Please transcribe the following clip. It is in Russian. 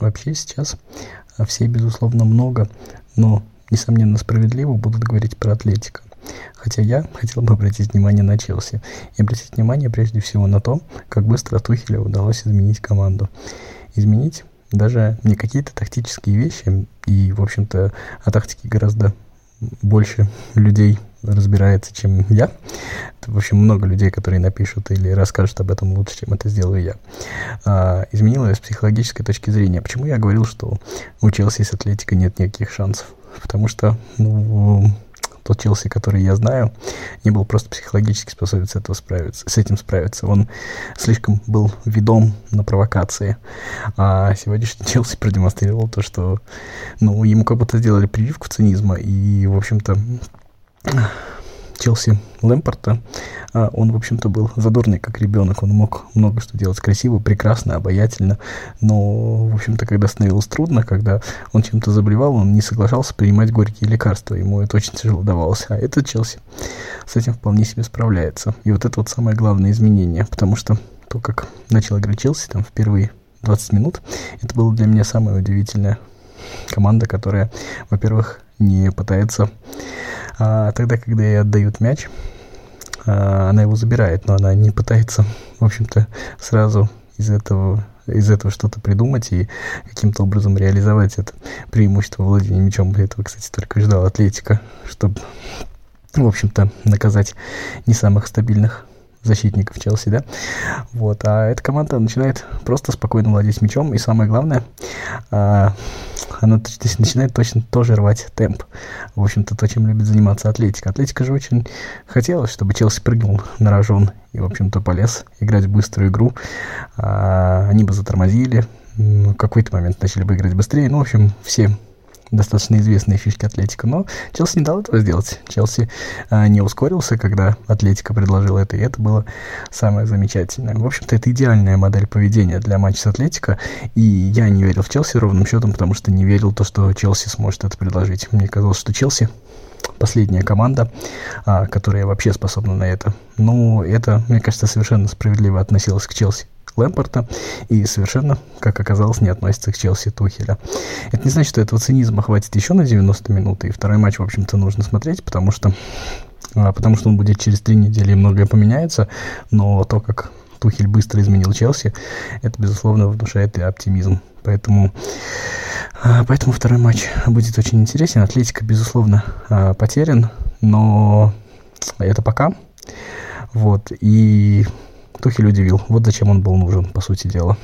вообще сейчас все, безусловно, много, но, несомненно, справедливо будут говорить про Атлетика. Хотя я хотел бы обратить внимание на Челси. И обратить внимание прежде всего на то, как быстро Тухелю удалось изменить команду. Изменить даже не какие-то тактические вещи, и, в общем-то, о тактике гораздо больше людей разбирается, чем я. В общем, много людей, которые напишут или расскажут об этом лучше, чем это сделаю я. А, изменилось с психологической точки зрения. Почему я говорил, что у Челси с Атлетикой нет никаких шансов? Потому что ну, тот Челси, который я знаю, не был просто психологически способен с, этого справиться, с этим справиться. Он слишком был ведом на провокации. А сегодняшний Челси продемонстрировал то, что ну, ему как будто сделали прививку цинизма. И, в общем-то, Челси Лэмпорта, а, он, в общем-то, был задорный, как ребенок. Он мог много что делать красиво, прекрасно, обаятельно. Но, в общем-то, когда становилось трудно, когда он чем-то заболевал, он не соглашался принимать горькие лекарства. Ему это очень тяжело давалось. А этот Челси с этим вполне себе справляется. И вот это вот самое главное изменение. Потому что то, как начал играть Челси, там, впервые 20 минут, это было для меня самое удивительное команда, которая, во-первых, не пытается а тогда, когда ей отдают мяч, а, она его забирает, но она не пытается, в общем-то, сразу из этого из этого что-то придумать и каким-то образом реализовать это преимущество владения мячом. Этого, кстати, только ждал Атлетика, чтобы, в общем-то, наказать не самых стабильных защитников Челси, да, вот, а эта команда начинает просто спокойно владеть мячом, и самое главное, а, она начинает точно тоже рвать темп, в общем-то, то, чем любит заниматься Атлетика. Атлетика же очень хотелось, чтобы Челси прыгнул на рожон и, в общем-то, полез играть в быструю игру, а, они бы затормозили, в какой-то момент начали бы играть быстрее, ну, в общем, все достаточно известные фишки Атлетика, но Челси не дал этого сделать. Челси а, не ускорился, когда Атлетика предложила это, и это было самое замечательное. В общем-то, это идеальная модель поведения для матча с Атлетика, и я не верил в Челси ровным счетом, потому что не верил то, что Челси сможет это предложить. Мне казалось, что Челси последняя команда, а, которая вообще способна на это. Но это, мне кажется, совершенно справедливо относилось к Челси. Лэмпорта и совершенно, как оказалось, не относится к Челси Тухеля. Это не значит, что этого цинизма хватит еще на 90 минут, и второй матч, в общем-то, нужно смотреть, потому что, а, потому что он будет через три недели, и многое поменяется, но то, как Тухель быстро изменил Челси, это, безусловно, внушает и оптимизм. Поэтому, а, поэтому второй матч будет очень интересен. Атлетика, безусловно, а, потерян, но это пока. Вот, и Тухель удивил. Вот зачем он был нужен, по сути дела.